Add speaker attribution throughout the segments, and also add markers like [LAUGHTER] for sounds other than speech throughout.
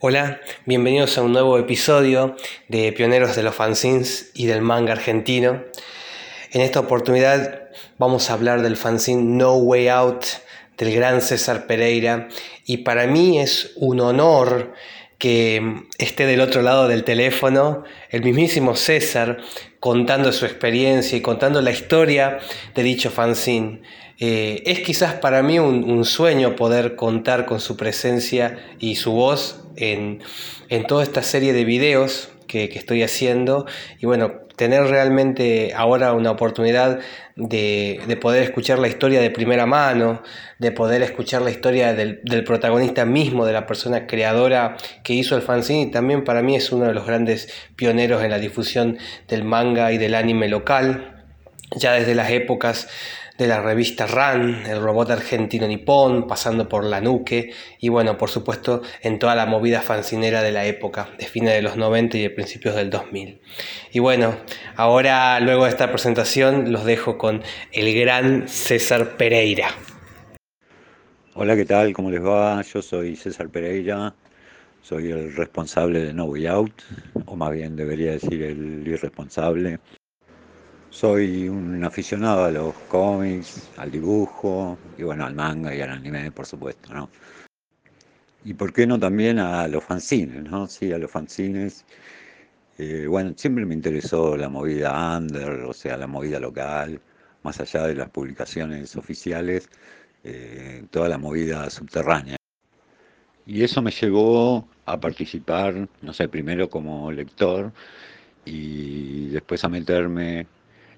Speaker 1: Hola, bienvenidos a un nuevo episodio de Pioneros de los Fanzines y del manga argentino. En esta oportunidad vamos a hablar del fanzine No Way Out del gran César Pereira y para mí es un honor que esté del otro lado del teléfono el mismísimo César contando su experiencia y contando la historia de dicho fanzine. Eh, es quizás para mí un, sueño poder contar con su presencia y su voz en, toda esta serie de videos que, estoy haciendo. Y bueno, tener realmente ahora una oportunidad de, poder escuchar la historia de primera mano, de poder escuchar la historia del, del, protagonista mismo, de la persona creadora que hizo el fanzine y también para mí es uno de los grandes pioneros en la difusión del manga y del anime local, ya desde las épocas de la revista RAN, el robot argentino nipón, pasando por la nuque y bueno, por supuesto en toda la movida fancinera de la época, de fines de los 90 y de principios del 2000. Y bueno, ahora luego de esta presentación los dejo con el gran César Pereira.
Speaker 2: Hola, ¿qué tal? ¿Cómo les va? Yo soy César Pereira, soy el responsable de No Way Out, o más bien debería decir el irresponsable. Soy un aficionado a los cómics, al dibujo y bueno, al manga y al anime, por supuesto, ¿no? Y por qué no también a los fanzines, ¿no? Sí, a los fanzines. Eh, bueno, siempre me interesó la movida under, o sea, la movida local, más allá de las publicaciones oficiales, eh, toda la movida subterránea. Y eso me llevó a participar, no sé, primero como lector y después a meterme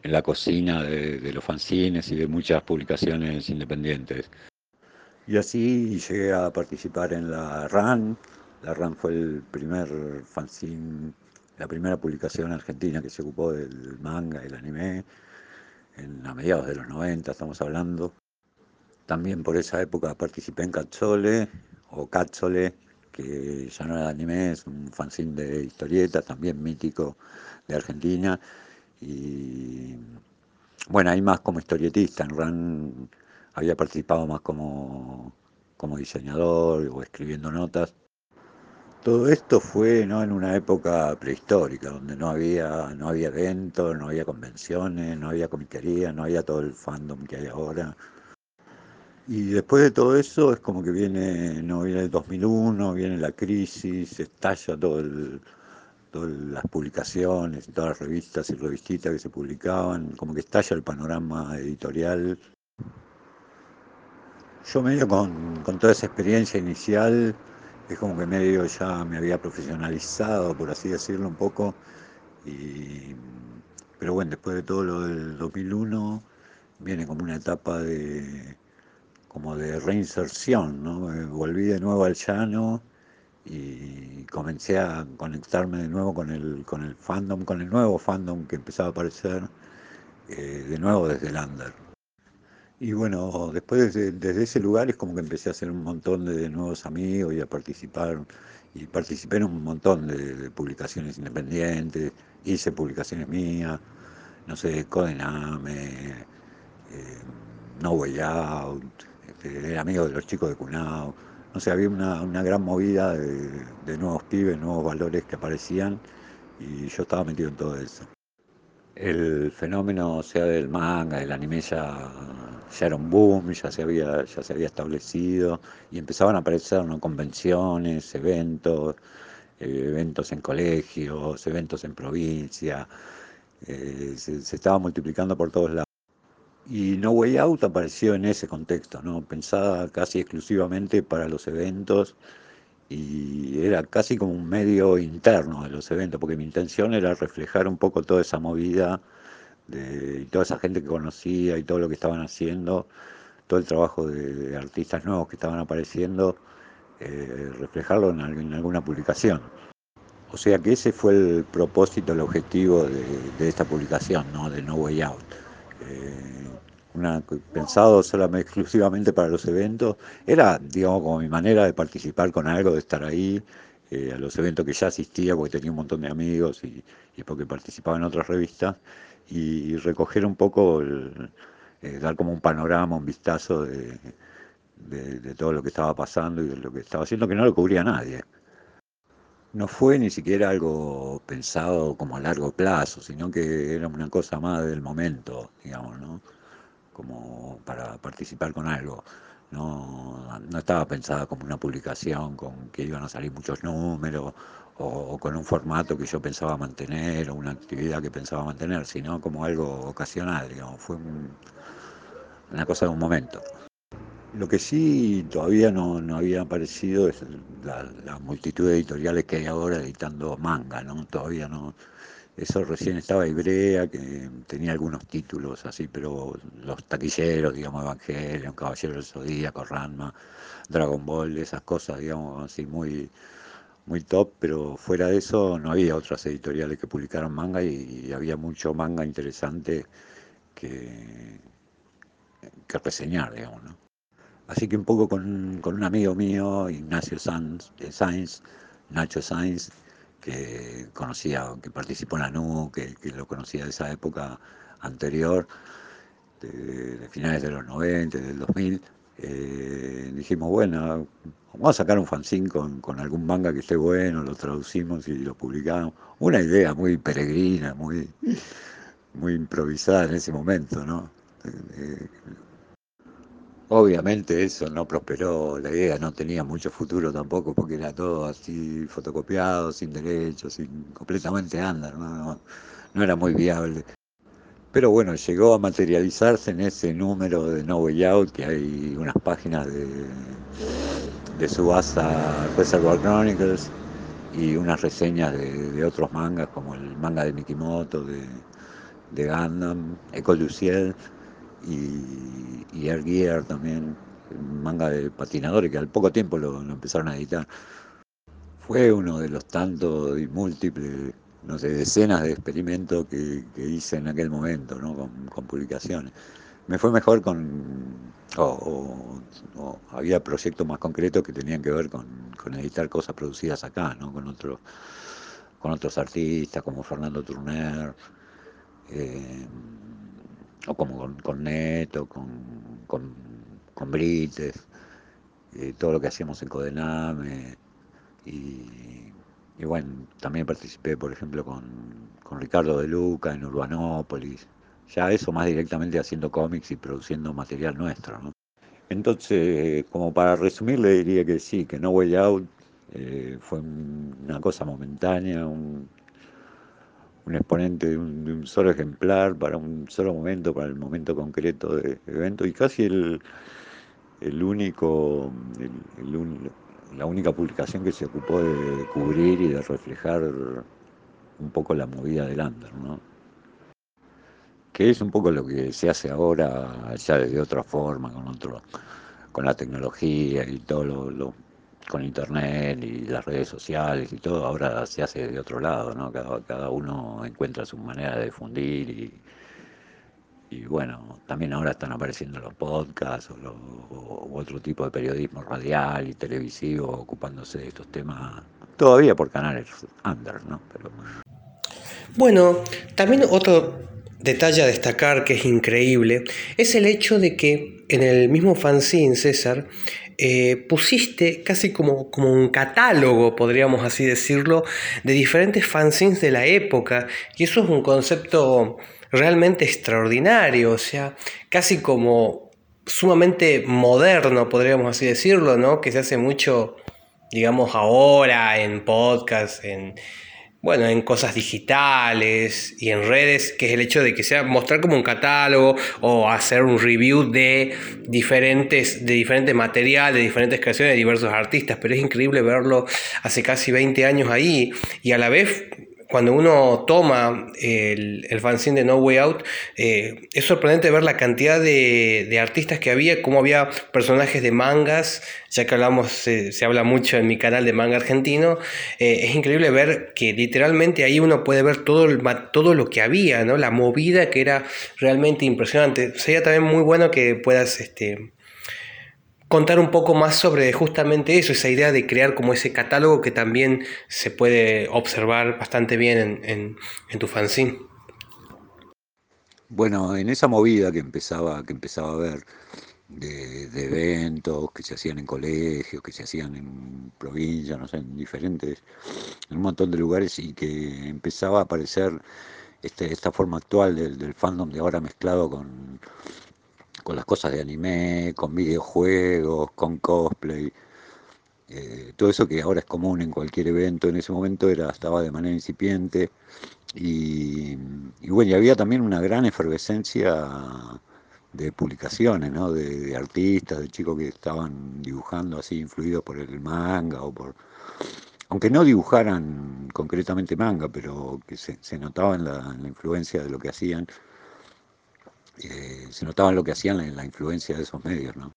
Speaker 2: en la cocina de, los fanzines y de muchas publicaciones independientes. Y así llegué a participar en la RAN. La RAN fue el primer fanzine, la primera publicación argentina que se ocupó del manga, y el anime, en, a mediados de los 90 estamos hablando. También por esa época participé en Cazzole, o Cazzole, que ya no era anime, es un fanzine de historietas, también mítico de Argentina y bueno, ahí más como historietista, en RAN había participado más como, como diseñador o escribiendo notas. Todo esto fue ¿no? en una época prehistórica, donde no había, no había eventos, no había convenciones, no había comiquería, no había todo el fandom que hay ahora. Y después de todo eso es como que viene, no viene el 2001, viene la crisis, estalla todo el, todas las publicaciones, todas las revistas y revistitas que se publicaban, como que estalla el panorama editorial. Yo medio con, con toda esa experiencia inicial, es como que medio ya me había profesionalizado, por así decirlo un poco, y, pero bueno, después de todo lo del 2001, viene como una etapa de como de reinserción, ¿no? Volví de nuevo al llano y comencé a conectarme de nuevo con el, con el fandom, con el nuevo fandom que empezaba a aparecer eh, de nuevo desde el under. Y bueno, después desde, ese lugar es como que empecé a hacer un montón de, nuevos amigos y a participar, y participé en un montón de, publicaciones independientes, hice publicaciones mías, no sé, Codename, eh, No Way Out, este, era amigo de los chicos de Cunao no sé, había una, gran movida de, nuevos pibes, nuevos valores que aparecían y yo estaba metido en todo eso. El fenómeno, sea, del manga, del anime ya, era un boom, ya se había, ya se había establecido y empezaban a aparecer convenciones, eventos, eh, eventos en colegios, eventos en provincia, eh, se, se estaba multiplicando por todos lados. Y No Way Out apareció en ese contexto, ¿no? pensada casi exclusivamente para los eventos y era casi como un medio interno de los eventos, porque mi intención era reflejar un poco toda esa movida de toda esa gente que conocía y todo lo que estaban haciendo, todo el trabajo de, artistas nuevos que estaban apareciendo, eh, reflejarlo en, alguna publicación. O sea que ese fue el propósito, el objetivo de, esta publicación, ¿no? de No Way Out. Eh, una, pensado solamente [LAUGHS] exclusivamente para los eventos, era, digamos, como mi manera de participar con algo, de estar ahí, eh, a los eventos que ya asistía, porque tenía un montón de amigos y, porque participaba en otras revistas, y, recoger un poco, eh, dar como un panorama, un vistazo de, de, todo lo que estaba pasando y de lo que estaba haciendo, que no lo cubría nadie. no fue ni siquiera algo pensado como a largo plazo, sino que era una cosa más del momento, digamos, ¿no? Como para participar con algo. No, no estaba pensada como una publicación con que iban a salir muchos números o, con un formato que yo pensaba mantener o una actividad que pensaba mantener, sino como algo ocasional, digamos, fue una cosa de un momento. Lo que sí todavía no, no había aparecido es la, multitud de editoriales que hay ahora editando manga, ¿no? Todavía no. Eso recién estaba Ibrea, que tenía algunos títulos así, pero los taquilleros, digamos, Evangelion, Caballero del Zodíaco, Ranma, Dragon Ball, esas cosas, digamos, así muy, muy top, pero fuera de eso no había otras editoriales que publicaran manga y, había mucho manga interesante que, que reseñar, digamos, ¿no? Así que un poco con, un amigo mío, Ignacio Sainz, Nacho Sainz, que conocía, que participó en la NU, que, lo conocía de esa época anterior, de, finales de los 90, del 2000, eh, dijimos, bueno, vamos a sacar un fanzine con, con, algún manga que esté bueno, lo traducimos y lo publicamos. Una idea muy peregrina, muy, muy improvisada en ese momento, ¿no? Eh, Obviamente eso no prosperó, la idea no tenía mucho futuro tampoco porque era todo así fotocopiado, sin derechos, sin, completamente under, no, era muy viable. Pero bueno, llegó a materializarse en ese número de No Way Out, que hay unas páginas de, de Subasa Reservoir Chronicles y unas reseñas de, otros mangas, como el manga de Mikimoto, de, de Gundam, Ecole du Ciel y, y Air Gear también, manga de patinadores que al poco tiempo lo, empezaron a editar. Fue uno de los tantos y múltiples, no sé, decenas de experimentos que, hice en aquel momento, ¿no? con, publicaciones. Me fue mejor con, o, había proyectos más concretos que tenían que ver con, editar cosas producidas acá, ¿no? con, otros con otros artistas como Fernando Turner. Eh, o como con, con Neto, con, con, con Brites, todo lo que hacíamos en Codename. Y, y, bueno, también participé, por ejemplo, con, con Ricardo de Luca en Urbanópolis. Ya eso más directamente haciendo cómics y produciendo material nuestro. ¿no? Entonces, como para resumir, le diría que sí, que No Way Out eh, fue una cosa momentánea, un, un exponente de un, solo ejemplar para un solo momento, para el momento concreto del evento y casi el, el único, la única publicación que se ocupó de cubrir y de reflejar un poco la movida del under, ¿no? que es un poco lo que se hace ahora ya de otra forma, con otro, con la tecnología y todo lo con internet y las redes sociales y todo, ahora se hace de otro lado, ¿no? Cada, cada uno encuentra su manera de difundir y, y bueno, también ahora están apareciendo los podcasts o, otro tipo de periodismo radial y televisivo ocupándose de estos temas, todavía por canales under, ¿no? Pero...
Speaker 1: Bueno, también otro detalle a destacar que es increíble es el hecho de que en el mismo fanzine, César, eh, pusiste casi como, como un catálogo, podríamos así decirlo, de diferentes fanzines de la época. Y eso es un concepto realmente extraordinario, o sea, casi como sumamente moderno, podríamos así decirlo, ¿no? Que se hace mucho, digamos, ahora en podcast, en bueno, en cosas digitales y en redes, que es el hecho de que sea mostrar como un catálogo o hacer un review de diferentes, de diferente material, de diferentes creaciones de diversos artistas, pero es increíble verlo hace casi 20 años ahí y a la vez cuando uno toma el, el fanzine de No Way Out, eh, es sorprendente ver la cantidad de, artistas que había, cómo había personajes de mangas, ya que hablamos, se, habla mucho en mi canal de manga argentino, eh, es increíble ver que literalmente ahí uno puede ver todo, el, todo lo que había, ¿no? la movida que era realmente impresionante. Sería también muy bueno que puedas... Este, contar un poco más sobre justamente eso, esa idea de crear como ese catálogo que también se puede observar bastante bien en, tu fanzine.
Speaker 2: Bueno, en esa movida que empezaba, que empezaba a ver, de, eventos que se hacían en colegios, que se hacían en provincias, no sé, en diferentes, en un montón de lugares y que empezaba a aparecer este, esta forma actual del fandom de ahora mezclado con, con las cosas de anime, con videojuegos, con cosplay. Eh, todo eso que ahora es común en cualquier evento, en ese momento era, estaba de manera incipiente y, bueno, y había también una gran efervescencia de publicaciones, ¿no? de, artistas, de chicos que estaban dibujando así, influidos por el manga o por... Aunque no dibujaran concretamente manga, pero que se, se notaba en la, influencia de lo que hacían, eh, se notaba lo que hacían en la influencia de esos medios, ¿no?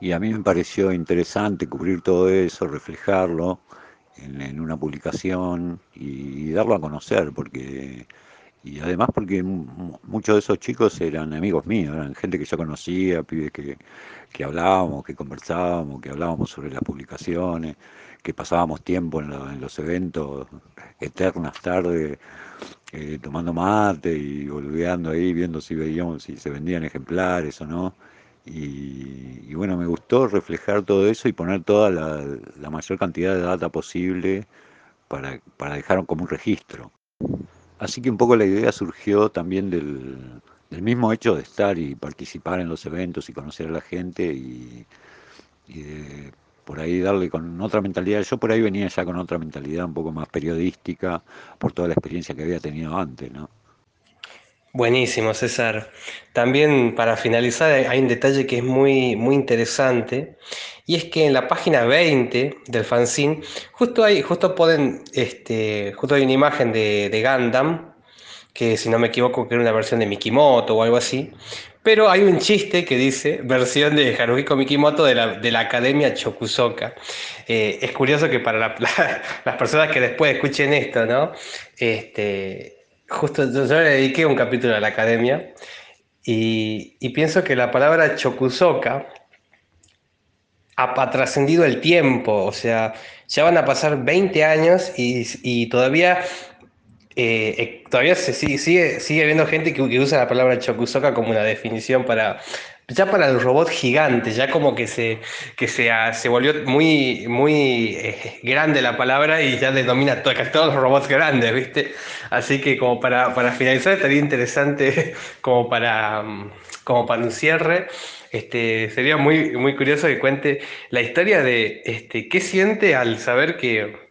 Speaker 2: Y a mí me pareció interesante cubrir todo eso, reflejarlo en, una publicación y, darlo a conocer, porque y además porque muchos de esos chicos eran amigos míos, eran gente que yo conocía, pibes que, que hablábamos, que conversábamos, que hablábamos sobre las publicaciones, que pasábamos tiempo en, los eventos, eternas tardes, eh, tomando mate y volviendo ahí, viendo si veíamos si se vendían ejemplares o no. Y, bueno, me gustó reflejar todo eso y poner toda la, mayor cantidad de data posible para, para, dejar como un registro. Así que un poco la idea surgió también del, mismo hecho de estar y participar en los eventos y conocer a la gente y, por ahí darle con otra mentalidad. Yo por ahí venía ya con otra mentalidad un poco más periodística por toda la experiencia que había tenido antes, ¿no?
Speaker 1: Buenísimo, César. También para finalizar hay un detalle que es muy, muy interesante y es que en la página 20 del fanzine justo hay, justo pueden, este, justo hay una imagen de, de Gundam, que si no me equivoco que era una versión de Mikimoto o algo así, pero hay un chiste que dice versión de Haruhiko Mikimoto de la, de la Academia Chokusoka. Eh, es curioso que para [LAUGHS] las personas que después escuchen esto, ¿no? Este, Justo yo, le dediqué un capítulo a la academia y, pienso que la palabra chokusoka ha, trascendido el tiempo, o sea, ya van a pasar 20 años y, todavía, eh, eh, todavía se sigue, sigue, sigue habiendo gente que, que, usa la palabra chokusoka como una definición para, ya para el robot gigante, ya como que se, que se, se volvió muy, muy eh, grande la palabra y ya denomina casi todos los robots grandes, ¿viste? Así que como para, para finalizar estaría interesante [LAUGHS] como para, como para un cierre. Este, sería muy, muy curioso que cuente la historia de este, qué siente al saber que,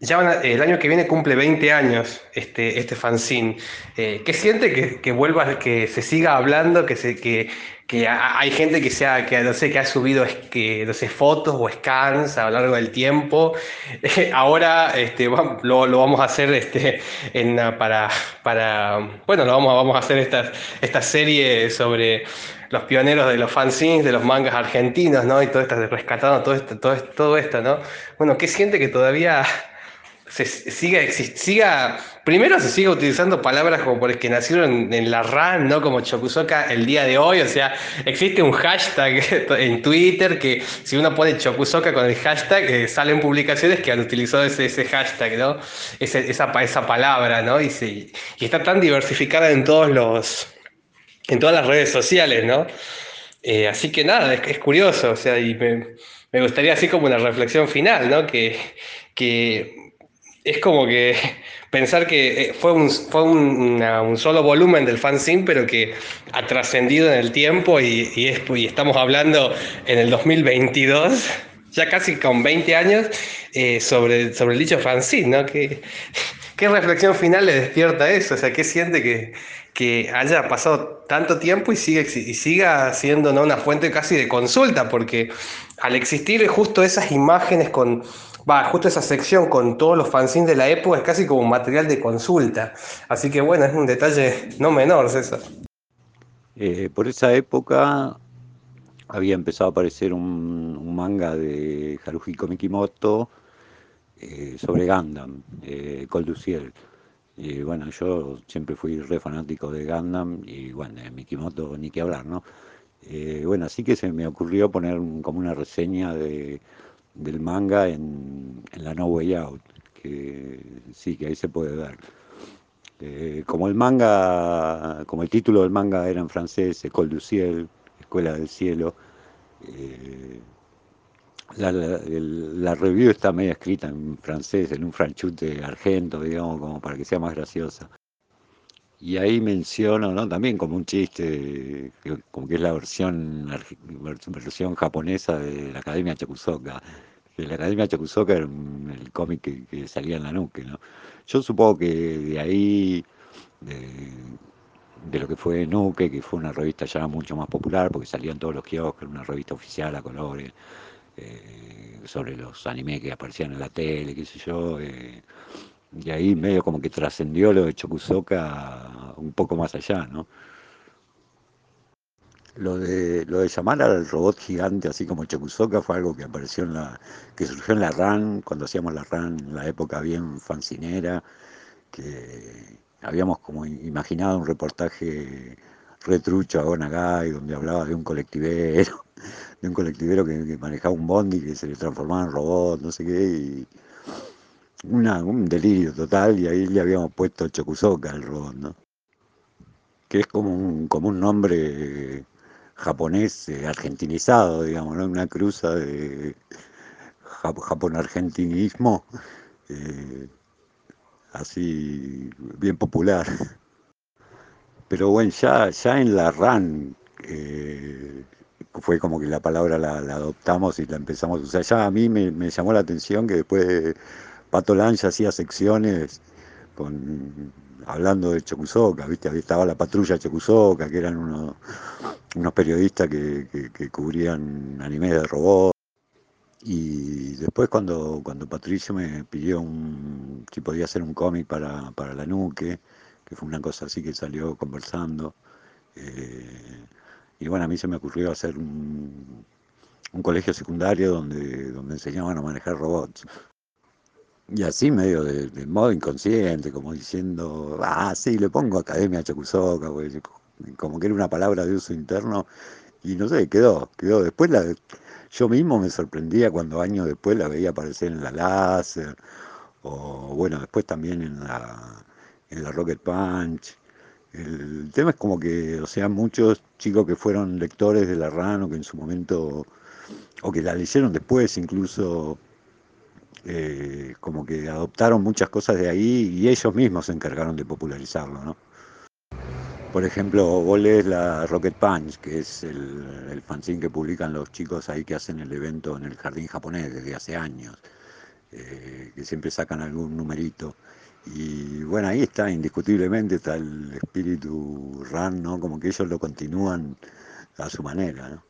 Speaker 1: ya el año que viene cumple 20 años este, este fanzine. Eh, ¿Qué siente que, que, vuelva, que se siga hablando, que, se, que, que hay gente que, sea, que, no sé, que ha subido que, no sé, fotos o scans a lo largo del tiempo? [LAUGHS] ahora este, lo, lo, vamos a hacer este, en, para, para, bueno, lo vamos, vamos a hacer esta, esta serie sobre los pioneros de los fanzines, de los mangas argentinos, ¿no? Y todo esto, rescatando todo esto, todo todo esto ¿no? Bueno, ¿qué siente que todavía se siga, siga, primero se siga utilizando palabras como por que nacieron en, la RAN, ¿no? Como Chokusoka el día de hoy, o sea, existe un hashtag [LAUGHS] en Twitter que si uno pone Chokusoka con el hashtag, eh, salen publicaciones que han utilizado ese, ese hashtag, ¿no? esa, esa palabra, ¿no? Y, y está tan diversificada en todos los, en todas las redes sociales, ¿no? Eh, así que nada, es, curioso, o sea, y me, me, gustaría así como una reflexión final, ¿no? Que, que es como que [LAUGHS] pensar que eh, fue un, fue un, solo volumen del fanzine, pero que ha trascendido en el tiempo y, y, estamos hablando en el 2022, [LAUGHS] ya casi con 20 años, eh, sobre, sobre el dicho fanzine, ¿no? ¿Qué, [LAUGHS] ¿Qué reflexión final le despierta eso? O sea, ¿qué siente que, que haya pasado tanto tiempo y, sigue, y siga siendo ¿no? una fuente casi de consulta? Porque al existir justo esas imágenes con va, justo esa sección con todos los fanzines de la época es casi como un material de consulta. Así que bueno, es un detalle no menor, César.
Speaker 2: Eh, por esa época había empezado a aparecer un, manga de Haruhiko Mikimoto eh, sobre Gundam, eh, Cold Y bueno, yo siempre fui re fanático de Gundam y bueno, de Mikimoto ni que hablar, ¿no? Eh, bueno, así que se me ocurrió poner como una reseña de del manga en, la No Way Out, que sí, que ahí se puede ver. Eh, como el manga, como el título del manga era en francés, École du Ciel, Escuela del Cielo. Eh, la, la, review está medio escrita en francés, en un franchute argento, digamos, como para que sea más graciosa. Y ahí menciono, ¿no? También como un chiste, como que es la versión, versión japonesa de la Academia Chakusoka. De la Academia Chakusoka era el cómic que, salía en la nuque, ¿no? Yo supongo que de ahí, de, lo que fue Nuque, que fue una revista ya mucho más popular, porque salían todos los kioscos, una revista oficial a colores, eh, sobre los animes que aparecían en la tele, qué sé yo. Eh, y ahí medio como que trascendió lo de Chokusoka un poco más allá, ¿no? Lo de, lo de llamar al robot gigante así como Chokusoka fue algo que apareció en la, que surgió en la RAN, cuando hacíamos la RAN en la época bien fancinera, que habíamos como imaginado un reportaje retrucho a Gonagai, donde hablaba de un colectivero, [LAUGHS] de un colectivero que, que manejaba un bondi que se le transformaba en robot, no sé qué, y un delirio total y ahí le habíamos puesto Chokusoka al robot, ¿no? Que es como un, como un nombre japonés eh, argentinizado, digamos, ¿no? Una cruza de japón-argentinismo eh, así bien popular. Pero bueno, ya, ya en la RAN eh, fue como que la palabra la, adoptamos y la empezamos a usar. Ya a mí me, me llamó la atención que después Pato Lange hacía secciones con, hablando de Chocusoca, ¿viste? estaba la patrulla Chocusoca, que eran unos, unos periodistas que, cubrían animes de robots. Y después cuando, cuando Patricio me pidió un, si podía hacer un cómic para, la nuque, que fue una cosa así que salió conversando, eh, y bueno, a mí se me ocurrió hacer un, un colegio secundario donde, donde enseñaban a manejar robots. Y así medio de, modo inconsciente, como diciendo, ah, sí, le pongo Academia Chocusoca, como que era una palabra de uso interno, y no sé, quedó, quedó. Después la, yo mismo me sorprendía cuando años después la veía aparecer en la láser, o bueno, después también en la, en la Rocket Punch. El tema es como que, o sea, muchos chicos que fueron lectores de la RAN que en su momento, o que la leyeron después incluso, eh, como que adoptaron muchas cosas de ahí y ellos mismos se encargaron de popularizarlo, ¿no? Por ejemplo, vos lees la Rocket Punch, que es el, fanzine que publican los chicos ahí que hacen el evento en el jardín japonés desde hace años, eh, que siempre sacan algún numerito. Y bueno, ahí está, indiscutiblemente está el espíritu RAN, ¿no? Como que ellos lo continúan a su manera, ¿no?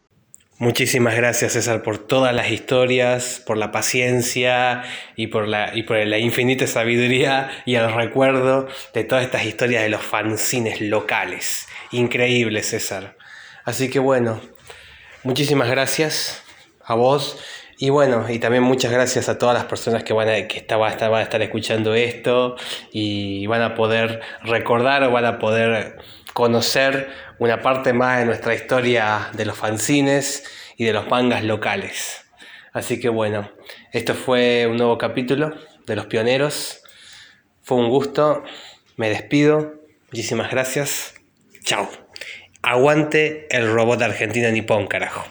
Speaker 1: Muchísimas gracias César por todas las historias, por la paciencia y por la, y por la infinita sabiduría y el recuerdo de todas estas historias de los fanzines locales. Increíble César. Así que bueno, muchísimas gracias a vos y bueno, y también muchas gracias a todas las personas que van a, que van a estar escuchando esto y van a poder recordar o van a poder conocer una parte más de nuestra historia de los fanzines y de los mangas locales. Así que bueno, esto fue un nuevo capítulo de Los Pioneros. Fue un gusto, me despido, muchísimas gracias, chao. Aguante el robot argentino nipón, carajo.